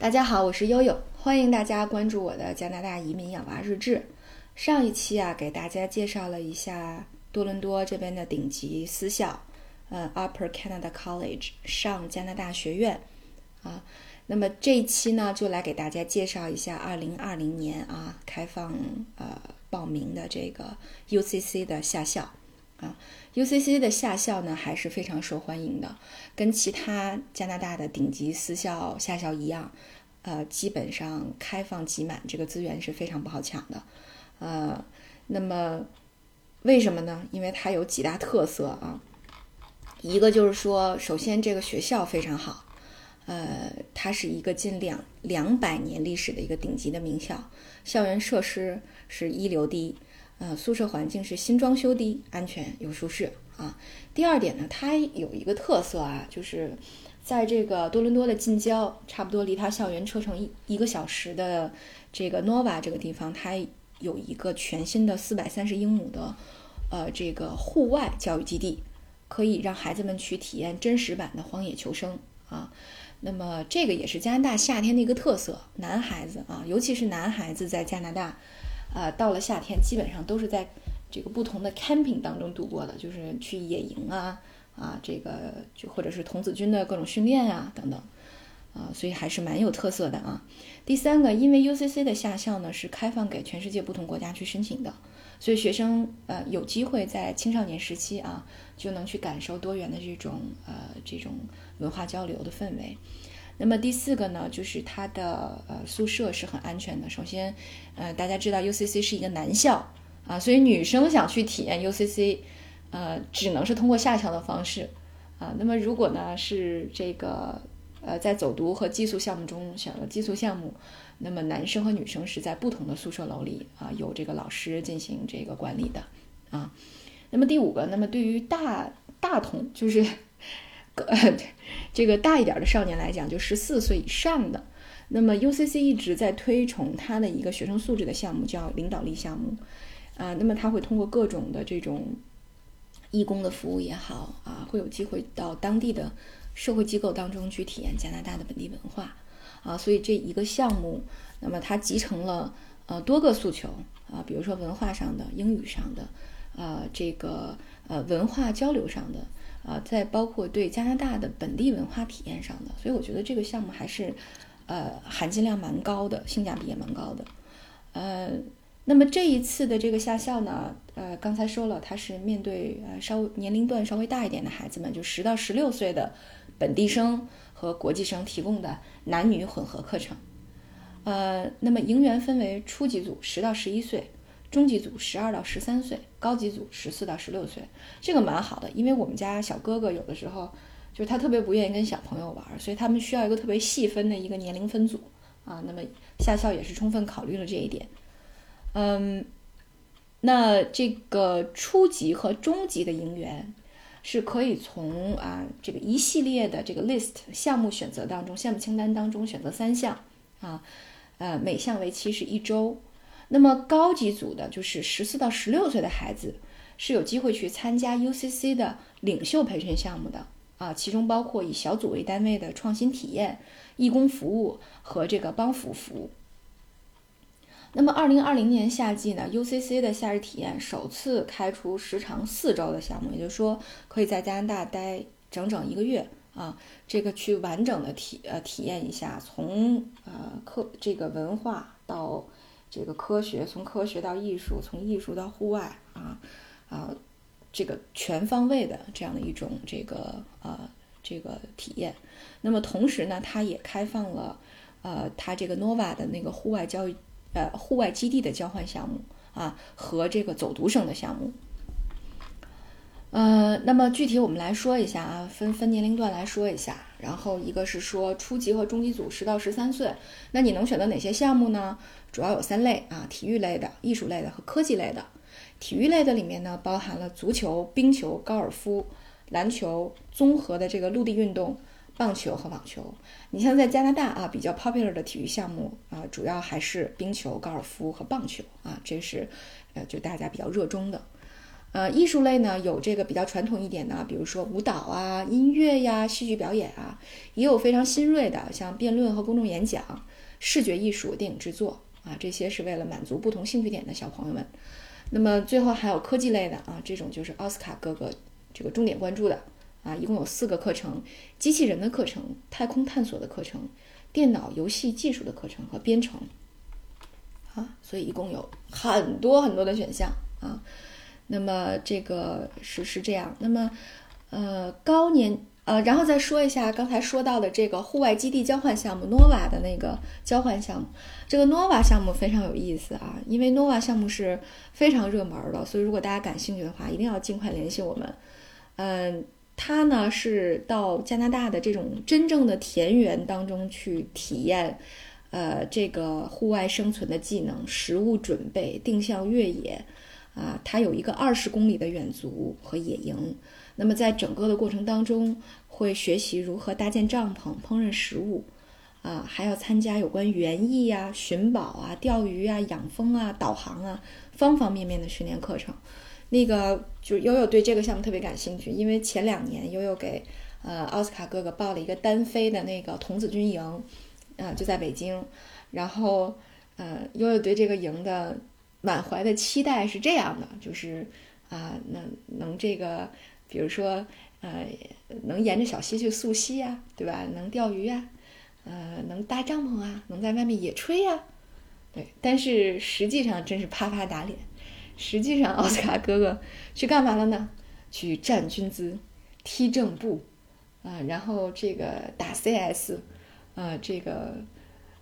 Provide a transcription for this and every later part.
大家好，我是悠悠，欢迎大家关注我的加拿大移民养娃日志。上一期啊，给大家介绍了一下多伦多这边的顶级私校，呃，Upper Canada College 上加拿大学院啊。那么这一期呢，就来给大家介绍一下2020年啊开放呃报名的这个 UCC 的下校啊。UCC 的下校呢还是非常受欢迎的，跟其他加拿大的顶级私校下校一样，呃，基本上开放挤满，这个资源是非常不好抢的。呃，那么为什么呢？因为它有几大特色啊。一个就是说，首先这个学校非常好，呃，它是一个近两两百年历史的一个顶级的名校，校园设施是一流的，呃，宿舍环境是新装修的，安全又舒适啊。第二点呢，它有一个特色啊，就是在这个多伦多的近郊，差不多离它校园车程一一个小时的这个 Nova 这个地方，它。有一个全新的四百三十英亩的，呃，这个户外教育基地，可以让孩子们去体验真实版的荒野求生啊。那么这个也是加拿大夏天的一个特色，男孩子啊，尤其是男孩子在加拿大，啊，到了夏天基本上都是在这个不同的 camping 当中度过的，就是去野营啊，啊，这个就或者是童子军的各种训练啊等等。啊，所以还是蛮有特色的啊。第三个，因为 UCC 的下校呢是开放给全世界不同国家去申请的，所以学生呃有机会在青少年时期啊就能去感受多元的这种呃这种文化交流的氛围。那么第四个呢，就是它的呃宿舍是很安全的。首先，呃大家知道 UCC 是一个男校啊，所以女生想去体验 UCC，呃只能是通过下校的方式啊。那么如果呢是这个。呃，在走读和寄宿项目中选了寄宿项目，那么男生和女生是在不同的宿舍楼里啊，有这个老师进行这个管理的啊。那么第五个，那么对于大大同，就是呃 这个大一点的少年来讲，就十四岁以上的，那么 UCC 一直在推崇他的一个学生素质的项目，叫领导力项目啊。那么他会通过各种的这种义工的服务也好啊，会有机会到当地的。社会机构当中去体验加拿大的本地文化，啊，所以这一个项目，那么它集成了呃多个诉求啊，比如说文化上的、英语上的，呃，这个呃文化交流上的，啊，再包括对加拿大的本地文化体验上的，所以我觉得这个项目还是呃含金量蛮高的，性价比也蛮高的，呃，那么这一次的这个下校呢，呃，刚才说了，它是面对呃稍微年龄段稍微大一点的孩子们，就十到十六岁的。本地生和国际生提供的男女混合课程，呃，那么营员分为初级组十到十一岁，中级组十二到十三岁，高级组十四到十六岁。这个蛮好的，因为我们家小哥哥有的时候就是他特别不愿意跟小朋友玩，所以他们需要一个特别细分的一个年龄分组啊。那么下校也是充分考虑了这一点，嗯，那这个初级和中级的营员。是可以从啊这个一系列的这个 list 项目选择当中，项目清单当中选择三项啊，呃每项为期是一周。那么高级组的就是十四到十六岁的孩子是有机会去参加 UCC 的领袖培训项目的。啊，其中包括以小组为单位的创新体验、义工服务和这个帮扶服务。那么，二零二零年夏季呢，UCC 的夏日体验首次开出时长四周的项目，也就是说，可以在加拿大待整整一个月。啊，这个去完整的体呃体验一下，从呃课这个文化到这个科学，从科学到艺术，从艺术到户外啊啊，这个全方位的这样的一种这个呃这个体验。那么同时呢，它也开放了呃它这个 Nova 的那个户外教育。呃，户外基地的交换项目啊，和这个走读生的项目。呃，那么具体我们来说一下啊，分分年龄段来说一下。然后一个是说初级和中级组十到十三岁，那你能选择哪些项目呢？主要有三类啊，体育类的、艺术类的和科技类的。体育类的里面呢，包含了足球、冰球、高尔夫、篮球、综合的这个陆地运动。棒球和网球，你像在加拿大啊，比较 popular 的体育项目啊，主要还是冰球、高尔夫和棒球啊，这是呃就大家比较热衷的。呃，艺术类呢有这个比较传统一点的，比如说舞蹈啊、音乐呀、戏剧表演啊，也有非常新锐的，像辩论和公众演讲、视觉艺术、电影制作啊，这些是为了满足不同兴趣点的小朋友们。那么最后还有科技类的啊，这种就是奥斯卡哥哥这个重点关注的啊，一共有四个课程：机器人的课程、太空探索的课程、电脑游戏技术的课程和编程。啊，所以一共有很多很多的选项啊。那么这个是是这样。那么，呃，高年呃，然后再说一下刚才说到的这个户外基地交换项目 Nova 的那个交换项目。这个 Nova 项目非常有意思啊，因为 Nova 项目是非常热门的，所以如果大家感兴趣的话，一定要尽快联系我们。嗯，它呢是到加拿大的这种真正的田园当中去体验，呃，这个户外生存的技能、食物准备、定向越野。啊，它有一个二十公里的远足和野营。那么在整个的过程当中，会学习如何搭建帐篷、烹饪食物，啊，还要参加有关园艺啊、寻宝啊、钓鱼啊、养蜂啊、导航啊方方面面的训练课程。那个就悠悠对这个项目特别感兴趣，因为前两年悠悠给呃奥斯卡哥哥报了一个单飞的那个童子军营，啊，就在北京。然后呃，悠悠对这个营的。满怀的期待是这样的，就是啊，能能这个，比如说，呃，能沿着小溪去溯溪呀，对吧？能钓鱼呀，呃，能搭帐篷啊，能在外面野炊呀，对。但是实际上真是啪啪打脸。实际上，奥斯卡哥哥去干嘛了呢？去站军姿、踢正步，啊，然后这个打 CS，啊，这个。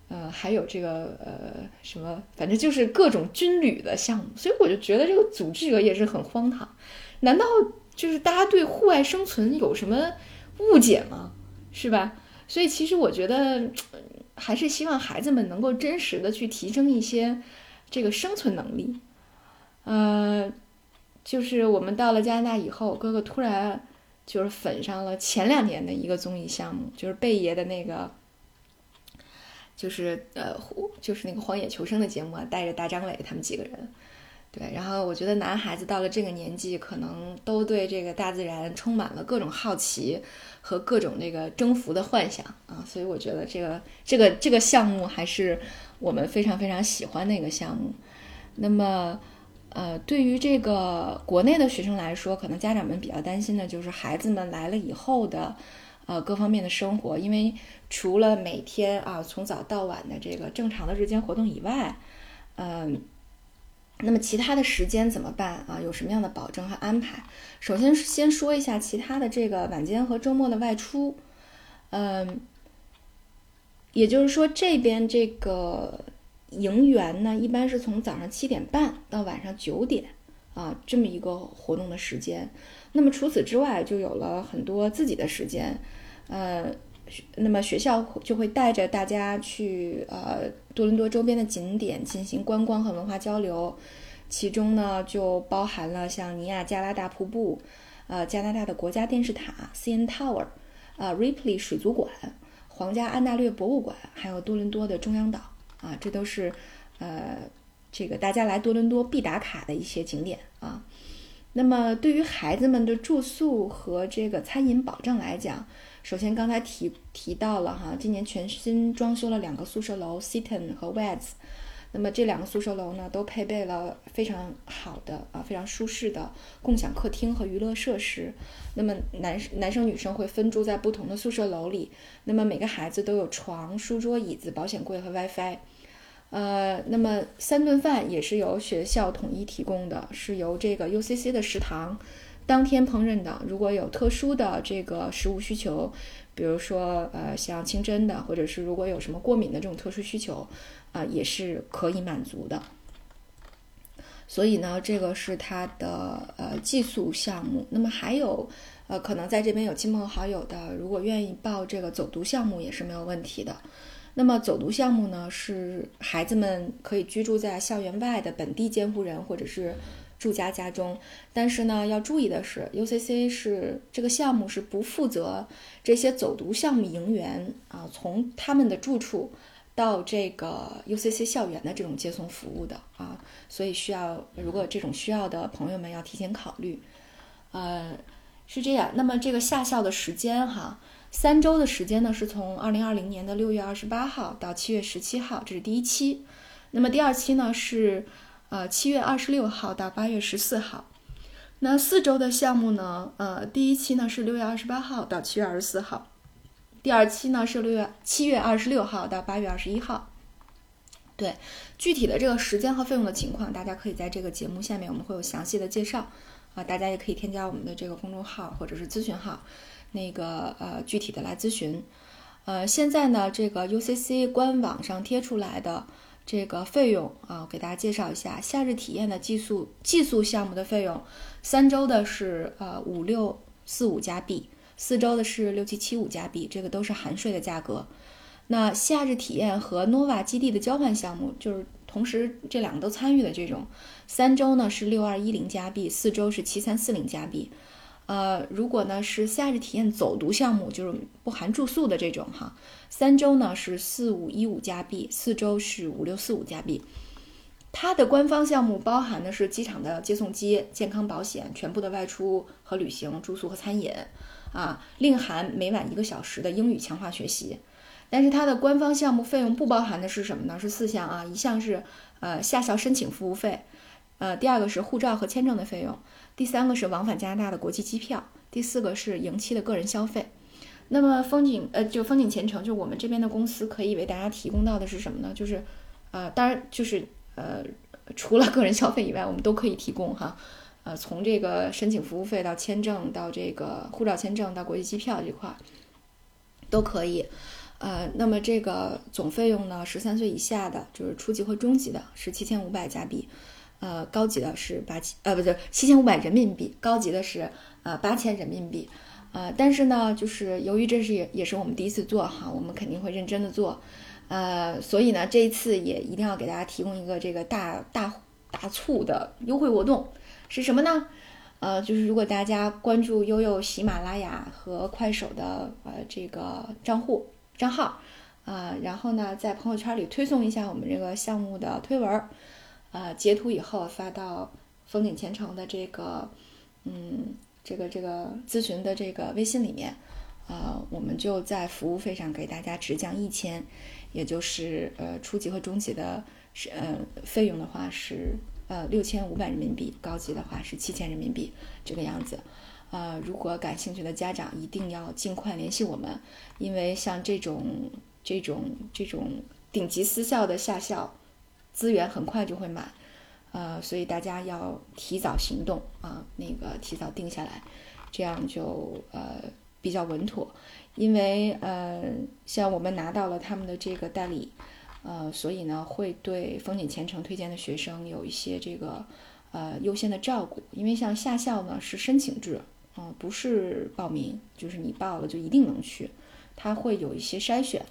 呃，还有这个呃什么，反正就是各种军旅的项目，所以我就觉得这个组织者也是很荒唐。难道就是大家对户外生存有什么误解吗？是吧？所以其实我觉得还是希望孩子们能够真实的去提升一些这个生存能力。呃，就是我们到了加拿大以后，哥哥突然就是粉上了前两年的一个综艺项目，就是贝爷的那个。就是呃，就是那个荒野求生的节目啊，带着大张伟他们几个人，对。然后我觉得男孩子到了这个年纪，可能都对这个大自然充满了各种好奇和各种那个征服的幻想啊，所以我觉得这个这个这个项目还是我们非常非常喜欢的一个项目。那么，呃，对于这个国内的学生来说，可能家长们比较担心的就是孩子们来了以后的。呃，各方面的生活，因为除了每天啊从早到晚的这个正常的日间活动以外，嗯，那么其他的时间怎么办啊？有什么样的保证和安排？首先先说一下其他的这个晚间和周末的外出，嗯，也就是说这边这个营员呢，一般是从早上七点半到晚上九点啊这么一个活动的时间。那么除此之外，就有了很多自己的时间，呃，那么学校就会带着大家去呃多伦多周边的景点进行观光和文化交流，其中呢就包含了像尼亚加拉大瀑布，呃加拿大的国家电视塔 CN Tower，啊 Ripley 水族馆，皇家安大略博物馆，还有多伦多的中央岛，啊这都是呃这个大家来多伦多必打卡的一些景点啊。那么，对于孩子们的住宿和这个餐饮保障来讲，首先刚才提提到了哈，今年全新装修了两个宿舍楼，Seaton 和 Weds。那么这两个宿舍楼呢，都配备了非常好的啊，非常舒适的共享客厅和娱乐设施。那么男男生女生会分住在不同的宿舍楼里。那么每个孩子都有床、书桌、椅子、保险柜和 WiFi。呃，那么三顿饭也是由学校统一提供的，是由这个 UCC 的食堂当天烹饪的。如果有特殊的这个食物需求，比如说呃像清真的，或者是如果有什么过敏的这种特殊需求，啊也是可以满足的。所以呢，这个是它的呃寄宿项目。那么还有呃可能在这边有亲朋好友的，如果愿意报这个走读项目也是没有问题的。那么走读项目呢，是孩子们可以居住在校园外的本地监护人或者是住家家中，但是呢，要注意的是，UCC 是这个项目是不负责这些走读项目营员啊，从他们的住处到这个 UCC 校园的这种接送服务的啊，所以需要如果这种需要的朋友们要提前考虑。呃，是这样。那么这个下校的时间哈，三周的时间呢，是从二零二零年的六月二十八号到七月十七号，这是第一期。那么第二期呢是呃七月二十六号到八月十四号。那四周的项目呢，呃，第一期呢是六月二十八号到七月二十四号，第二期呢是六月七月二十六号到八月二十一号。对，具体的这个时间和费用的情况，大家可以在这个节目下面我们会有详细的介绍。啊，大家也可以添加我们的这个公众号或者是咨询号，那个呃具体的来咨询。呃，现在呢，这个 UCC 官网上贴出来的这个费用啊，我给大家介绍一下，夏日体验的寄宿寄宿项目的费用，三周的是呃五六四五加币，四周的是六七七五加币，这个都是含税的价格。那夏日体验和 Nova 基地的交换项目就是。同时，这两个都参与的这种，三周呢是六二一零加币，四周是七三四零加币。呃，如果呢是夏日体验走读项目，就是不含住宿的这种哈，三周呢是四五一五加币，四周是五六四五加币。它的官方项目包含的是机场的接送机、健康保险、全部的外出和旅行、住宿和餐饮，啊，另含每晚一个小时的英语强化学习。但是它的官方项目费用不包含的是什么呢？是四项啊，一项是呃下校申请服务费，呃第二个是护照和签证的费用，第三个是往返加拿大的国际机票，第四个是营期的个人消费。那么风景呃就风景前程，就我们这边的公司可以为大家提供到的是什么呢？就是呃当然就是呃除了个人消费以外，我们都可以提供哈，呃从这个申请服务费到签证到这个护照签证到国际机票这块都可以。呃，那么这个总费用呢，十三岁以下的，就是初级和中级的，是七千五百加币，呃，高级的是八千，呃，不对，七千五百人民币，高级的是呃八千人民币，呃，但是呢，就是由于这是也也是我们第一次做哈，我们肯定会认真的做，呃，所以呢，这一次也一定要给大家提供一个这个大大大促的优惠活动，是什么呢？呃，就是如果大家关注悠悠喜马拉雅和快手的呃这个账户。账号，啊，然后呢，在朋友圈里推送一下我们这个项目的推文，呃，截图以后发到风景前程的这个，嗯，这个这个咨询的这个微信里面，呃，我们就在服务费上给大家直降一千，也就是呃初级和中级的是呃费用的话是呃六千五百人民币，高级的话是七千人民币这个样子。呃，如果感兴趣的家长一定要尽快联系我们，因为像这种这种这种顶级私校的下校资源很快就会满，呃，所以大家要提早行动啊，那个提早定下来，这样就呃比较稳妥。因为呃，像我们拿到了他们的这个代理，呃，所以呢会对风景前程推荐的学生有一些这个呃优先的照顾，因为像下校呢是申请制。嗯，不是报名，就是你报了就一定能去，它会有一些筛选，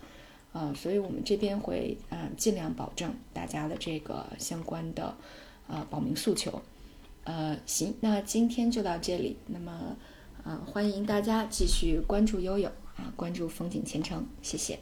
啊，所以我们这边会嗯尽量保证大家的这个相关的呃报名诉求，呃，行，那今天就到这里，那么啊欢迎大家继续关注悠悠啊，关注风景前程，谢谢。